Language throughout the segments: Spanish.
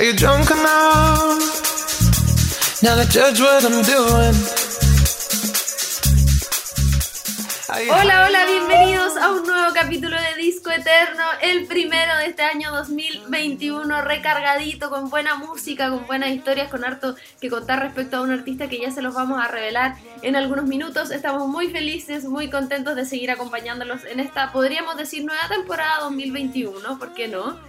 Are you drunk enough now to judge what I'm doing? Hola, hola, bienvenidos a un nuevo capítulo de Disco Eterno, el primero de este año 2021, recargadito, con buena música, con buenas historias, con harto que contar respecto a un artista que ya se los vamos a revelar en algunos minutos. Estamos muy felices, muy contentos de seguir acompañándolos en esta, podríamos decir, nueva temporada 2021, ¿por qué no?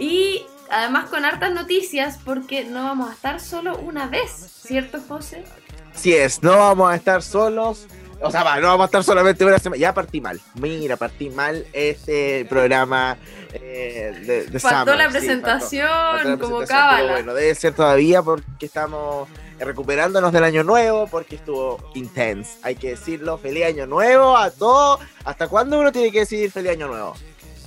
Y además con hartas noticias, porque no vamos a estar solo una vez, ¿cierto, José? Sí es, no vamos a estar solos. O sea, va, no vamos a estar solamente una semana. Ya partí mal. Mira, partí mal este programa eh, de, de Faltó Summer, la sí, presentación, faltó la como presentación, cábala. pero bueno, debe ser todavía porque estamos recuperándonos del año nuevo, porque estuvo intense. Hay que decirlo. Feliz año nuevo a todos. ¿Hasta cuándo uno tiene que decir feliz año nuevo?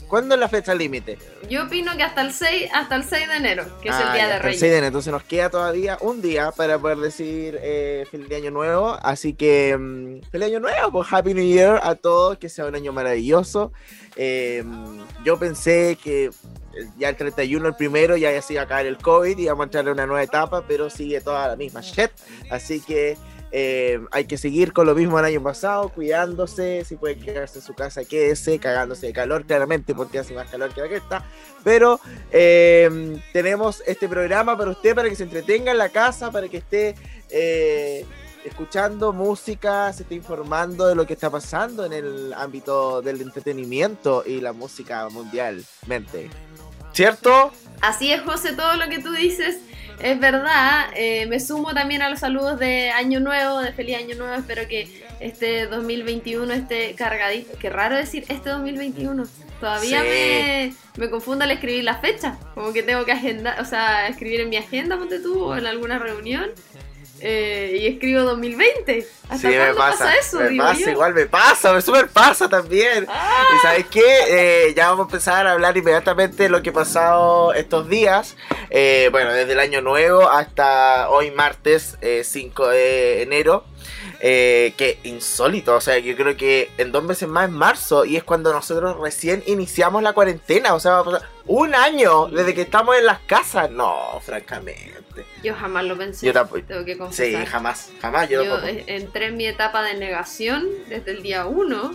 ¿Cuándo es la fecha límite? Yo opino que hasta el 6, hasta el 6 de enero, que es Ah, el Día ya, de hasta el Reyes. 6 de enero. Entonces nos queda todavía un día para poder decir eh, feliz año nuevo. Así que mm, feliz año nuevo, pues Happy New Year a todos, que sea un año maravilloso. Eh, yo pensé que eh, ya el 31, el primero, ya se iba a acabar el COVID y vamos a entrar en una nueva etapa, pero sigue toda la misma shit. Así que eh, hay que seguir con lo mismo del año pasado, cuidándose, si puede quedarse en su casa, quédese, cagándose de calor, claramente, porque hace más calor que la que está. Pero eh, tenemos este programa para usted, para que se entretenga en la casa, para que esté eh, escuchando música, se esté informando de lo que está pasando en el ámbito del entretenimiento y la música mundialmente. ¿Cierto? Así es, José, todo lo que tú dices es verdad. Eh, me sumo también a los saludos de Año Nuevo, de Feliz Año Nuevo. Espero que este 2021 esté cargadito. Qué raro decir este 2021. Todavía Sí. me, me confundo al escribir la fecha. Como que tengo que agendar, o sea, escribir en mi agenda, ponte tú, o en alguna reunión. Eh, y escribo 2020. ¿Hasta Sí, me pasa, pasa. eso? me digo pasa, yo? igual me pasa, me super pasa también. Ah. Y sabes qué, Eh, ya vamos a empezar a hablar inmediatamente de lo que ha pasado estos días. Eh, bueno, desde el año nuevo hasta hoy martes eh, 5 de enero. Eh, que insólito, o sea, yo creo que en dos meses más es marzo y es cuando nosotros recién iniciamos la cuarentena, o sea, va a pasar un año desde que estamos en las casas. No, francamente. Yo jamás lo pensé. Yo tampoco. Tengo que Sí, confesar. jamás, jamás yo, Yo entré en mi etapa de negación desde el día 1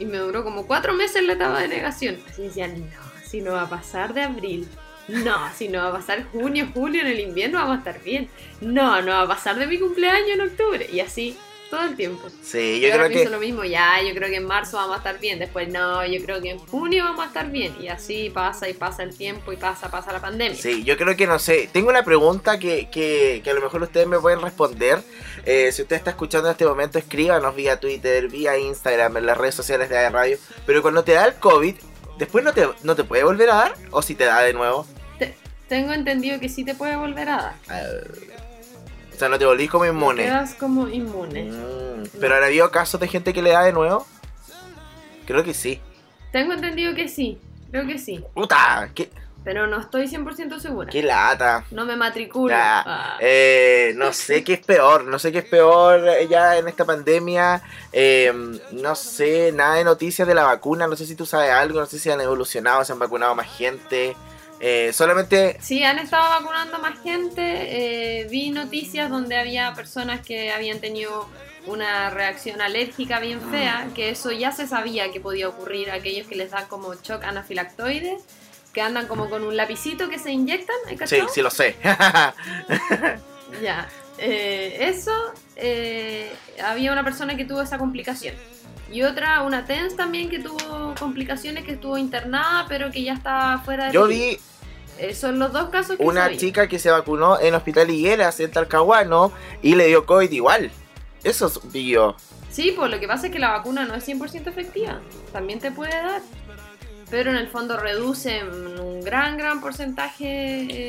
y me duró como cuatro meses la etapa de negación. Así decía, no, si no va a pasar de abril. No, si no va a pasar junio, julio, en el invierno vamos a estar bien. No, no va a pasar de mi cumpleaños en octubre. Y así todo el tiempo. Sí, yo creo que lo mismo, ya, yo creo que en marzo vamos a estar bien. Después, no, yo creo que en junio vamos a estar bien. Y así pasa y pasa el tiempo y pasa, pasa la pandemia. Sí, yo creo que no sé. Tengo una pregunta que, que, que a lo mejor ustedes me pueden responder. Eh, si usted está escuchando en este momento, escríbanos vía Twitter, vía Instagram, en las redes sociales de radio. Pero cuando te da el COVID, después no te, no te puede volver a dar. O si te da de nuevo. Te- tengo entendido que sí te puede volver a dar. O sea, no te volvís como inmune. Quedas como inmune. Mm, pero ahora habido casos de gente que le da de nuevo. Creo que sí. Tengo entendido que sí, creo que sí, ¡Puta! ¡Qué, pero no estoy 100% segura. qué lata! No me matriculo. Ah. eh, no sé qué es peor, no sé qué es peor eh, ya en esta pandemia. eh, no sé nada de noticias de la vacuna, no sé si tú sabes algo, no sé si han evolucionado, se han vacunado más gente. Eh, solamente, Sí, han estado vacunando más gente. eh, vi noticias donde había personas que habían tenido una reacción alérgica bien fea, que eso ya se sabía que podía ocurrir a aquellos que les da como shock anafilactoide, que andan como con un lapicito que se inyectan, ¿hay sí, sí lo sé. Ya, eh, eso, eh, había una persona que tuvo esa complicación. Y otra, una TENS también que tuvo complicaciones, que estuvo internada, pero que ya estaba fuera de Yo vi Eh, son los dos casos que una sabía. chica que se vacunó en Hospital Higueras, en Talcahuano, y le dio COVID igual. Eso vi yo. Sí, pues lo que pasa es que la vacuna no es 100% efectiva. También te puede dar. Pero en el fondo reduce en un gran, gran porcentaje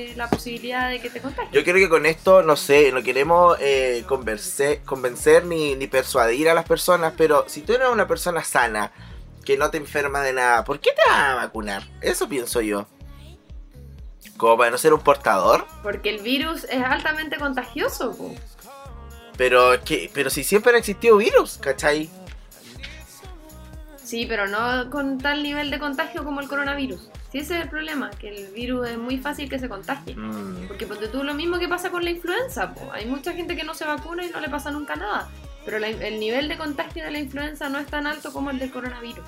eh, la posibilidad de que te contagies. Yo creo que con esto, no sé, no queremos eh, converse- convencer ni, ni persuadir a las personas, pero si tú eres una persona sana, que no te enferma de nada, ¿por qué te vas a vacunar? Eso pienso yo. Como para no ser un portador, Porque el virus es altamente contagioso. po. pero, que, pero si siempre han existido virus, ¿cachai? Sí, pero no con tal nivel de contagio como el coronavirus. Si ese es el problema, que el virus es muy fácil que se contagie. Mm, Porque ponte tú lo mismo que pasa con la influenza. po. Hay mucha gente que no se vacuna y no le pasa nunca nada. Pero la- el nivel de contagio de la influenza no es tan alto como el del coronavirus.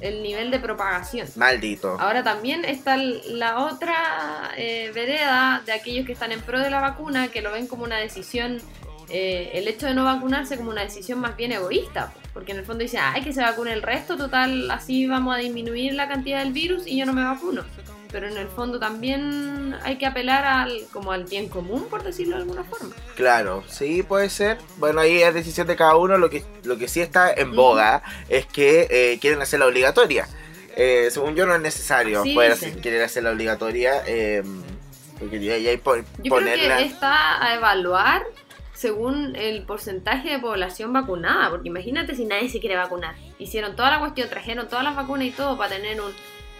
El nivel de propagación. maldito. Ahora también está la otra eh, vereda de aquellos que están en pro de la vacuna, que lo ven como una decisión, eh, el hecho de no vacunarse como una decisión más bien egoísta, po. Porque en el fondo dicen, ay, que se vacune el resto, total, así vamos a disminuir la cantidad del virus y yo no me vacuno. Pero en el fondo también hay que apelar al, como al bien común, por decirlo de alguna forma. Claro, sí puede ser. Bueno, ahí es decisión de cada uno. Lo que, lo que sí está en boga es que eh, quieren hacerla obligatoria. Eh, según yo no es necesario Sí, poder hacer- querer hacerla obligatoria. eh, porque ya, ya hay po- Yo ponerla... creo que está a evaluar según el porcentaje de población vacunada, porque imagínate si nadie se quiere vacunar. Hicieron toda la cuestión, trajeron todas las vacunas y todo para tener un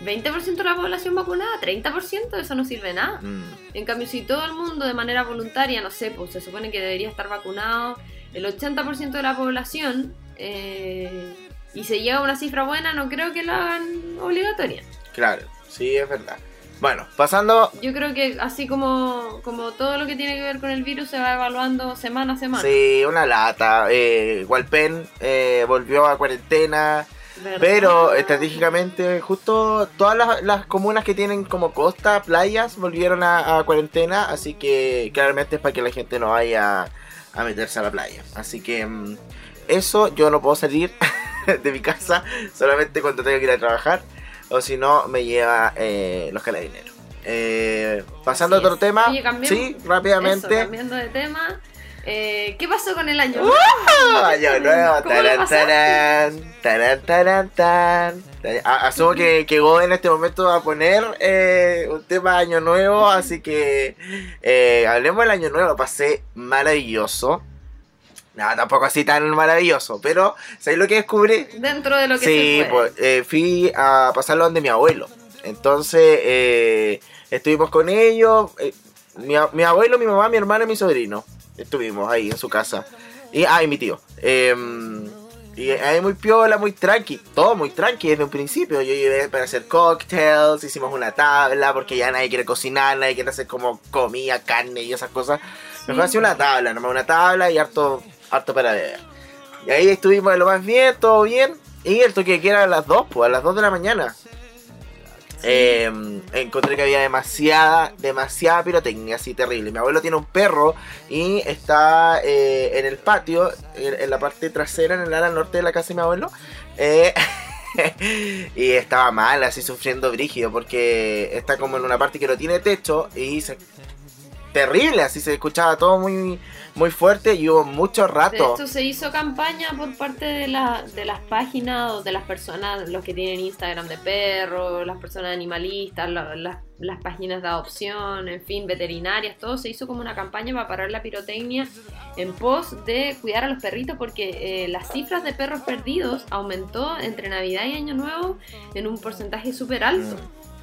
20% de la población vacunada, 30%, eso no sirve de nada. Mm, En cambio, si todo el mundo de manera voluntaria, no sé, pues se supone que debería estar vacunado el 80% de la población eh, y se llega a una cifra buena, no creo que la hagan obligatoria. claro, sí, es verdad. Bueno, pasando... Yo creo que así como, como todo lo que tiene que ver con el virus se va evaluando semana a semana. Sí, una lata. Eh, Walpen eh, volvió a cuarentena. ¿Verdad? Pero estratégicamente, justo todas las, las comunas que tienen como costa, playas, volvieron a, a cuarentena, así que claramente es para que la gente no vaya a meterse a la playa. Así que mm, eso yo no puedo salir de mi casa solamente cuando tengo que ir a trabajar, o si no me lleva eh, los carabineros. Eh, pasando a otro tema, Oye, sí, Eso, rápidamente. cambiando de tema. eh, ¿Qué pasó con el año? ¡Ah! Año nuevo, ¿Cómo lo tarán, tarán, tarán, tarán. A- Asumo que, que Go en este momento va a poner eh, un tema de año nuevo, así que eh, hablemos del año nuevo. Lo pasé maravilloso. Nada, tampoco así tan maravilloso, pero ¿sabéis lo que descubrí? Dentro de lo que Sí, se puede. pues eh, fui a pasarlo donde mi abuelo. Entonces eh, estuvimos con ellos. eh, mi, mi abuelo, mi mamá, mi hermana y mi sobrino. Estuvimos ahí en su casa. Y, ah, y mi tío. Em, y ahí muy piola, muy tranqui. Todo muy tranqui desde un principio. Yo llevé para hacer cocktails, hicimos una tabla, porque ya nadie quiere cocinar, nadie quiere hacer como comida, carne y esas cosas. Mejor Sí. hacía una tabla, nomás una tabla y harto, harto para beber. Y ahí estuvimos de lo más bien, todo bien. Y el toque de queda a las 2, pues a las 2 de la mañana. Eh, encontré que había demasiada, demasiada pirotecnia, así terrible. Mi abuelo tiene un perro y está eh, en el patio, en, en la parte trasera, en el ala norte de la casa de mi abuelo. Eh, y estaba mal, así sufriendo brígido, porque está como en una parte que no tiene techo y se... Terrible, así se escuchaba todo muy, muy fuerte y hubo mucho De rato. hecho, se hizo campaña por parte de, la, de las páginas o de las personas, los que tienen Instagram de perros, las personas animalistas, la- las- las páginas de adopción, en fin, veterinarias, todo. Se hizo como una campaña para parar la pirotecnia en pos de cuidar a los perritos porque eh, las cifras de perros perdidos aumentó entre Navidad y Año Nuevo en un porcentaje súper alto.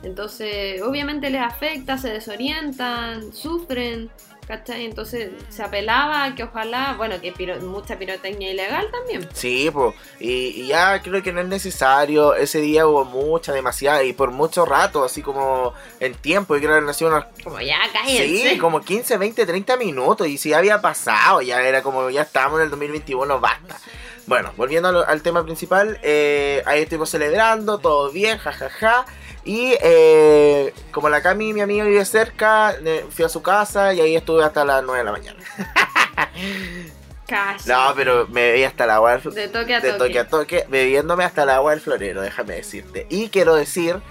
Entonces, obviamente les afecta, se desorientan, sufren, ¿cachai? Entonces se apelaba a que ojalá, bueno, que piro- mucha pirotecnia ilegal también. Sí, pues, y, y ya creo que no es necesario. Ese día hubo mucha, demasiada, y por mucho rato, así como en tiempo. Yo creo que nació unos. Como ya cállense. Sí, como 15, 20, 30 minutos. Y si ya había pasado, ya era como, ya estábamos en el 2021, basta. Bueno, volviendo al, al tema principal, eh, ahí estuvimos celebrando, todo bien, jajaja. Y eh, como la Cami, mi amiga, vive cerca, fui a su casa y ahí estuve hasta las 9 de la mañana. Casi. No, pero me bebí hasta la agua del De toque a de toque. toque a toque, bebiéndome hasta el agua del florero, déjame decirte. Y quiero decir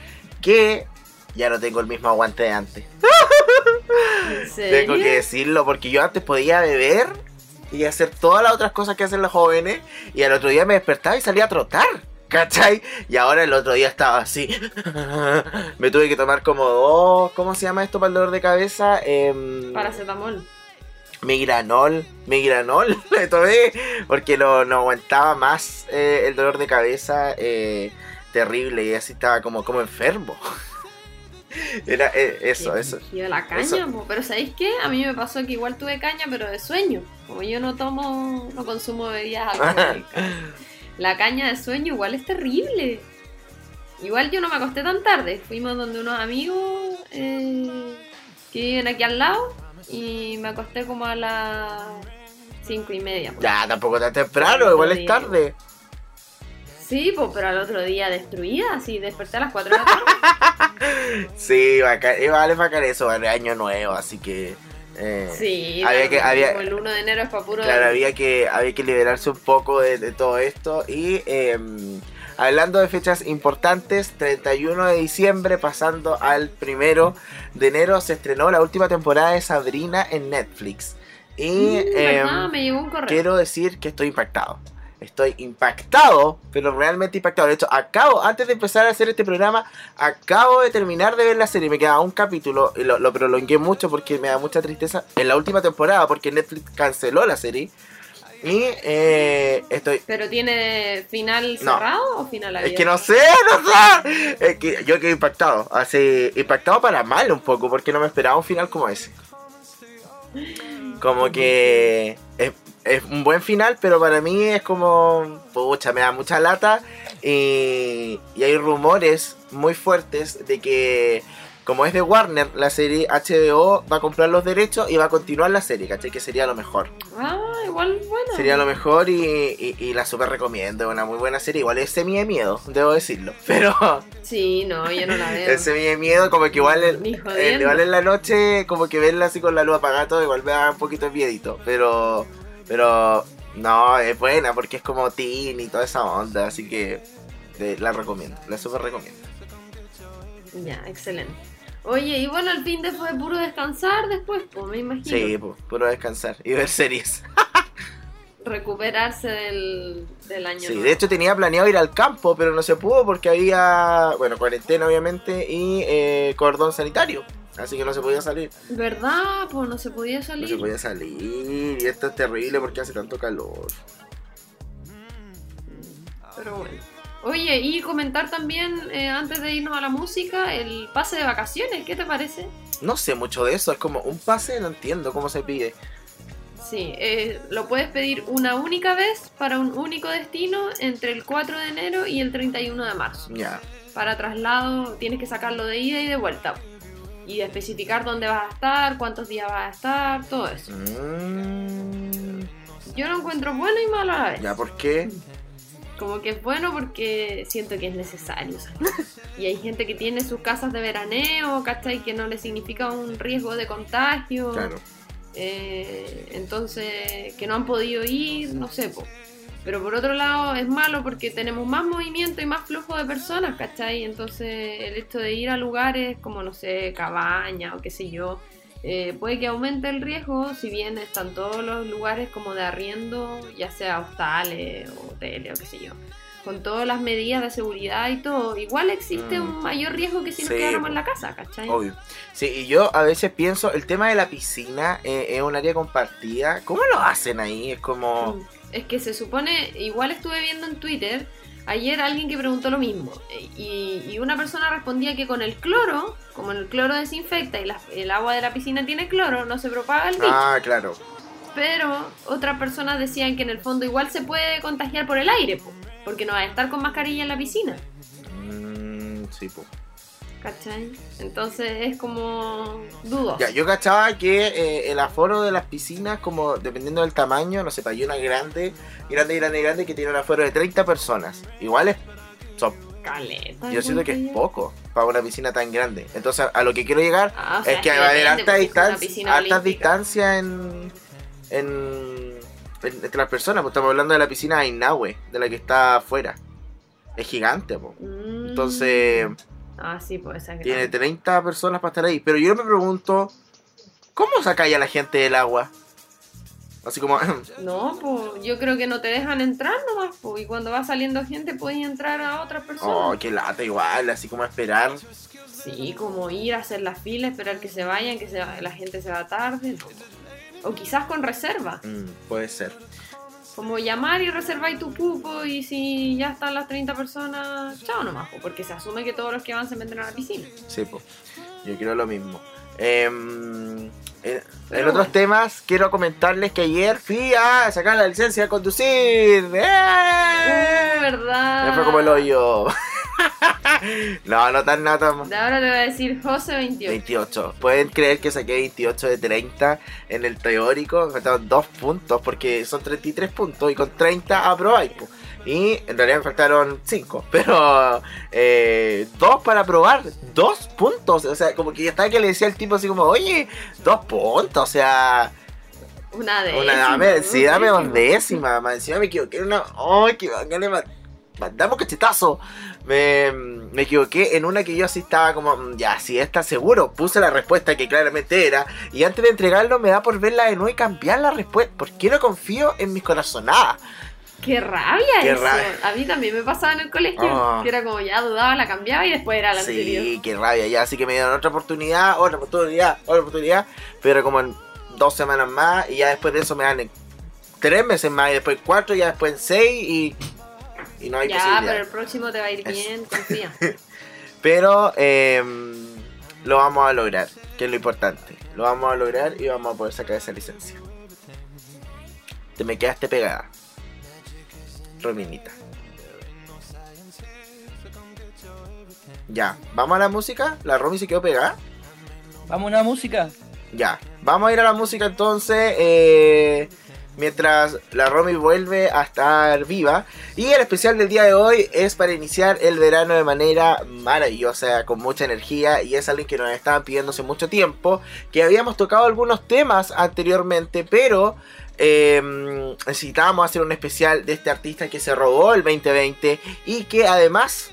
que ya no tengo el mismo aguante de antes. ¿En serio? Tengo que decirlo, porque yo antes podía beber y hacer todas las otras cosas que hacen los jóvenes, y al otro día me despertaba y salía a trotar. ¿Cachai? Y ahora el otro día estaba así. me tuve que tomar como dos. ¿Cómo se llama esto para el dolor de cabeza? Em, Paracetamol. Migranol, migranol, me tomé porque no, no aguantaba más eh, el dolor de cabeza eh, terrible y así estaba como, como enfermo. Era eh, eso, eso. brígido la caña, eso. pero ¿sabéis qué? A mí me pasó que igual tuve caña, pero de sueño. Como yo no tomo, no consumo bebidas alcohólicas. La caña de sueño igual es terrible. Igual yo no me acosté tan tarde. Fuimos donde unos amigos eh, que viven aquí al lado y me acosté como a las cinco y media. pues. Ya, tampoco tan temprano, igual es tarde. Sí, pues, pero al otro día destruida, así desperté a las 4 de la tarde. Sí, bacán, igual es bacán eso, vale, año nuevo, así que... eh, Sí, había que, había, como el 1 de enero es para puro. Claro, había que, había que liberarse un poco de, de todo esto. Y eh, hablando de fechas importantes, 31 de diciembre pasando al primero de enero se estrenó la última temporada de Sabrina en Netflix. Y Mm, eh, correo. quiero decir que estoy impactado. Estoy impactado, pero realmente impactado. De hecho, acabo, antes de empezar a hacer este programa, acabo de terminar de ver la serie. Me quedaba un capítulo, y lo, lo prolongué mucho porque me da mucha tristeza. En la última temporada, porque Netflix canceló la serie. Y eh, estoy. ¿Pero tiene final No. cerrado o final abierto? Es que no sé, no sé. Es que yo quedé impactado. Así, impactado para mal un poco, porque no me esperaba un final como ese. Como que es, un buen final, pero para mí es como. Pucha, me da mucha lata. Y, y hay rumores muy fuertes de que, como es de Warner, la serie HBO va a comprar los derechos y va a continuar la serie, ¿cachai? Que sería lo mejor. Ah, igual, bueno. Sería lo mejor y, y- y la super recomiendo. Es una muy buena serie. Igual es semi de miedo, debo decirlo. Pero Sí, no, yo no la veo. es semi de miedo, como que igual, jodiendo. igual en la noche, como que verla así con la luz apagada, todo, igual me da un poquito de miedito. Pero, pero no, es buena porque es como teen y toda esa onda. Así que la recomiendo, la super recomiendo. Ya, excelente. Oye, y bueno, el fin de fue puro descansar después, pues me imagino. Sí, pues, puro descansar y ver series. Recuperarse del, del año Sí, nuevo. de hecho tenía planeado ir al campo, pero no se pudo porque había, bueno, cuarentena obviamente y eh, cordón sanitario. Así que no se podía salir. ¿Verdad? Pues no se podía No salir. se podía salir. Y esto es terrible porque hace tanto calor. Pero bueno. Oye, y comentar también, eh, antes de irnos a la música, el pase de vacaciones, ¿qué te parece? No sé mucho de eso. Es como un pase, no entiendo cómo se pide. Sí, eh, lo puedes pedir una única vez para un único destino entre el 4 de enero y el 31 de marzo. Ya. Para traslado tienes que sacarlo de ida y de vuelta. Y especificar dónde vas a estar, cuántos días vas a estar, todo eso. Mm, Yo lo encuentro bueno y malo a la vez. ya, ¿por qué? Como que es bueno porque siento que es necesario. Y hay gente que tiene sus casas de veraneo, ¿cachai? Que no le significa un riesgo de contagio. Claro. Eh, entonces, que no han podido ir, no sé, po. Pero por otro lado es malo porque tenemos más movimiento y más flujo de personas, ¿cachai? Entonces el hecho de ir a lugares como, no sé, cabaña o qué sé yo, eh, puede que aumente el riesgo si bien están todos los lugares como de arriendo, ya sea hostales o hoteles o qué sé yo. Con todas las medidas de seguridad y todo, igual existe Mm. un mayor riesgo que si nos Sí, quedáramos po. en la casa, ¿cachai? Obvio. Sí, y yo a veces pienso, el tema de la piscina eh, es un área compartida. ¿Cómo lo hacen ahí? Es como... Mm. Es que se supone, igual estuve viendo en Twitter, ayer alguien que preguntó lo mismo, y, y una persona respondía que con el cloro, como el cloro desinfecta y la- el agua de la piscina tiene cloro, no se propaga el bicho. Ah, claro. Pero otras personas decían que en el fondo igual se puede contagiar por el aire, po, porque no va a estar con mascarilla en la piscina, Mm, sí, pues. ¿Cachai? Entonces es como dudoso. Ya, yo cachaba que eh, el aforo de las piscinas, como dependiendo del tamaño, no sé, hay una grande, grande, grande, grande que tiene un aforo de 30 personas. Igual es. son- Caleta, yo siento que es poco para una piscina tan grande. Entonces, a lo que quiero llegar Ah, sea, es que va a haber alta distancia, altas distancias en, en, en- entre las personas. Pues estamos hablando de la piscina de Inahue, de la que está afuera. Es gigante. Mm. Entonces, Ah, sí, pues esa es tiene grande. 30 personas para estar ahí. Pero yo me pregunto, ¿cómo sacáis a la gente del agua? Así como, No, pues yo creo que no te dejan entrar nomás, pues, y cuando va saliendo gente puedes entrar a otras oh, personas. qué lata igual, así como esperar. Sí, como ir a hacer la fila, esperar que se vayan, que se la gente se va tarde. no. O quizás con reserva, Mm, puede ser. Como llamar y reservar tu cupo y si ya están las 30 personas, chao nomás, pues, porque se asume que todos los que van se meten a la piscina. Sí, po. yo creo lo mismo. Em, en, en Pero otros bueno. temas, quiero comentarles que ayer fui a sacar la licencia de conducir. ¡Eh! Uh, ¿verdad? Me fue como el hoyo. no, no tan nada. De ahora te voy a decir José 28. 28. Pueden creer que saqué 28 de 30 en el teórico. Me faltaron 2 puntos porque son 33 puntos y con 30 aprobáis. Y en realidad me faltaron 5. Pero 2 eh, dos para aprobar. 2 puntos. O sea, como que ya estaba que le decía al tipo así como, oye, 2 puntos. O sea, Una décima. una, dame, sí, dame una décima. Más encima me equivoqué una. ¡Ay, que bacán! ma- Mandamos cachetazo. Me, me equivoqué en una que yo así estaba como, "Mm, ya, si está seguro. Puse la respuesta que claramente era. Y antes de entregarlo, me da por verla de nuevo y cambiar la respuesta. ¿Por qué no confío en mis corazonadas? Qué rabia Qué eso. rabia. A mí también me pasaba en el colegio. Ah. Que era como ya dudaba, la cambiaba y después era la anterior. Sí, qué rabia ya. Así que me dieron otra oportunidad, otra oportunidad, otra oportunidad. Pero como en dos semanas más. Y ya después de eso me dan en tres meses más. Y después cuatro, y ya después en seis. Y, y no hay Ya, posibilidad. pero el próximo te va a ir bien, confía. Pero em, lo vamos a lograr, que es lo importante. Lo vamos a lograr y vamos a poder sacar esa licencia. Te me quedaste pegada. Rominita. Ya, ¿vamos a la música? ¿La Romy se quedó pegada? Vamos a una música. Ya, vamos a ir a la música entonces. eh, mientras la Romy vuelve a estar viva. Y el especial del día de hoy es para iniciar el verano de manera maravillosa, con mucha energía. Y es algo que nos estaban pidiendo hace mucho tiempo. Que habíamos tocado algunos temas anteriormente, pero eh, necesitábamos hacer un especial de este artista que se robó el 2020 y que además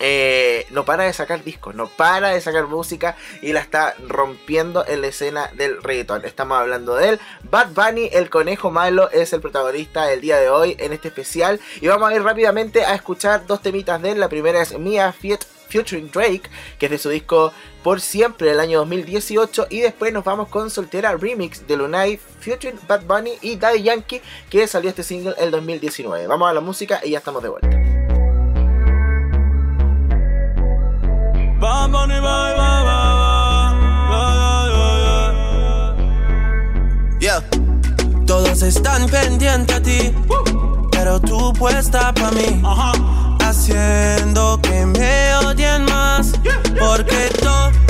eh, no para de sacar discos, no para de sacar música y la está rompiendo en la escena del reggaeton. Estamos hablando de él. Bad Bunny, el conejo malo, es el protagonista del día de hoy en este especial. Y vamos a ir rápidamente a escuchar dos temitas de él. La primera es Mia Fiat featuring Drake, que es de su disco Por Siempre del año 2018. Y después nos vamos con Soltera Remix de Lunay featuring Bad Bunny y Daddy Yankee, que salió este single el 2019. Vamos a la música y ya estamos de vuelta. Bad Bunny, bye, bye, bye, yeah. Todos están pendientes a ti, pero tú puesta pa' mí, haciendo que me odien más, porque todos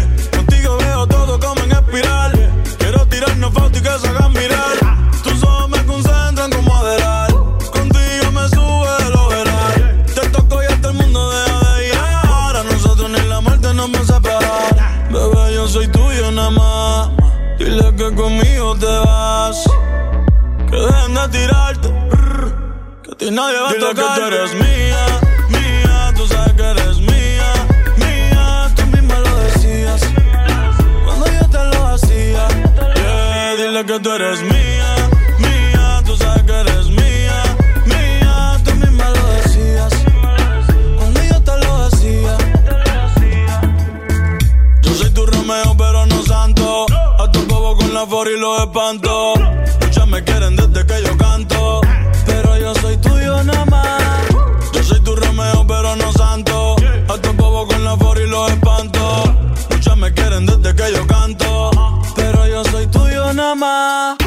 Que tú eres mía, mía. Tú sabes que eres mía, mía. Tú misma lo decías. Cuando yo te lo hacía. Yeah, dile que tú eres mía, mía. Tú sabes que eres mía, mía. Tú misma lo decías. Cuando yo te lo hacía. Yo soy tu Romeo, pero no santo. A tu bobo con la for y los espanto. Muchas me quieren desde que yo los espanto. Muchas me quieren desde que yo canto. Pero yo soy tuyo nada más.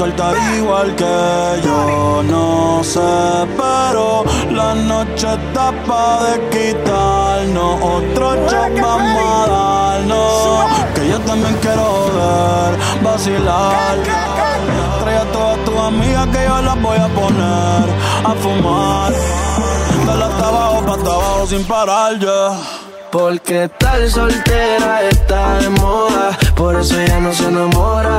Suelta igual que yo. No sé, pero la noche está pa' de quitarnos, otro shot vamos a darnos, que yo también quiero ver, vacilar. Trae a todas tus amigas que yo las voy a poner a fumar. Dale hasta abajo, pa' hasta abajo sin parar ya. Porque tal soltera está de moda, por eso ella no se enamora.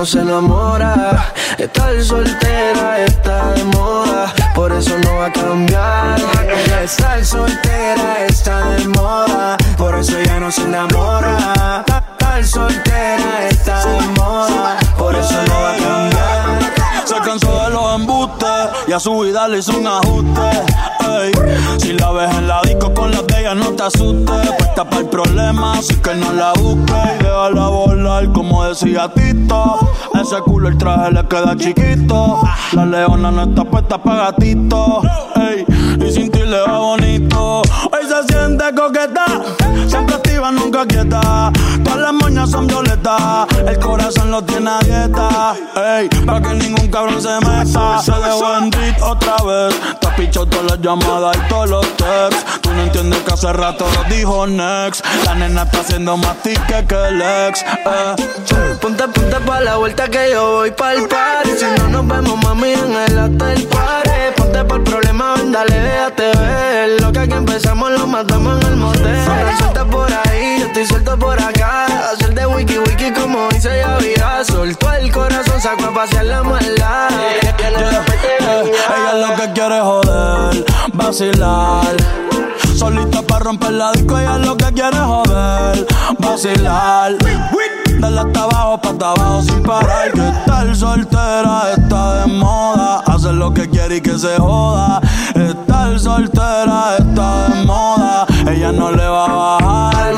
No se enamora. Estar soltera está de moda, por eso no va a cambiar. Estar soltera está de moda, por eso ya no se enamora. A su vida un ajuste. Ey, si la ves en la disco con las de ella, no te asustes. Puesta para el problema, así que no la busques. Y déjala volar, como decía Tito. Ese culo el traje le queda chiquito. La leona no está puesta para gatito. Ey, y sin ti le va bonito. Hoy se siente coqueta, nunca quieta. Todas las moñas son violetas, el corazón lo tiene a dieta. Ey, para que ningún cabrón se meta. Se dejó en beat otra vez. Te has pichado todas las llamadas y todos los texts. Tú no entiendes que hace rato lo dijo Next. La nena está haciendo más ticket que el ex. Eh. Ponte, ponte pa' la vuelta que yo voy pa'l party Si no nos vemos, mami, en el hotel party Ponte pa'l problema, ven, dale, déjate ver Lo que aquí empezamos lo matamos en el motel Ahora suelta por ahí, yo estoy suelto por acá Hacer de wiki wiki como dice ya vida Soltó el corazón, sacó a pasear la maldad Eh, Ella lo que quiere es joder, vacilar. Solita para romper la disco, ella lo que quiere es joder, vacilar. Dale hasta abajo, pa' hasta abajo sin parar. Que estar soltera está de moda. Hacer lo que quiere y que se joda. Estar soltera está de moda. Ella no le va a bajar.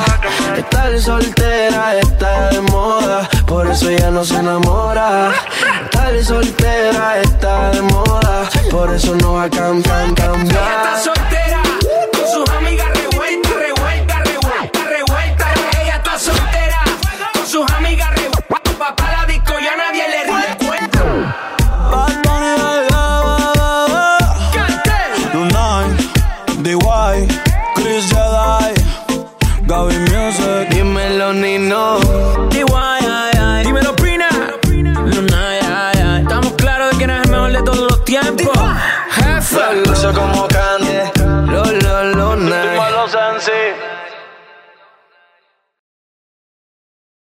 Estar soltera está de moda, por eso ella no se enamora. Estar soltera está de moda, por eso no va a cambiar.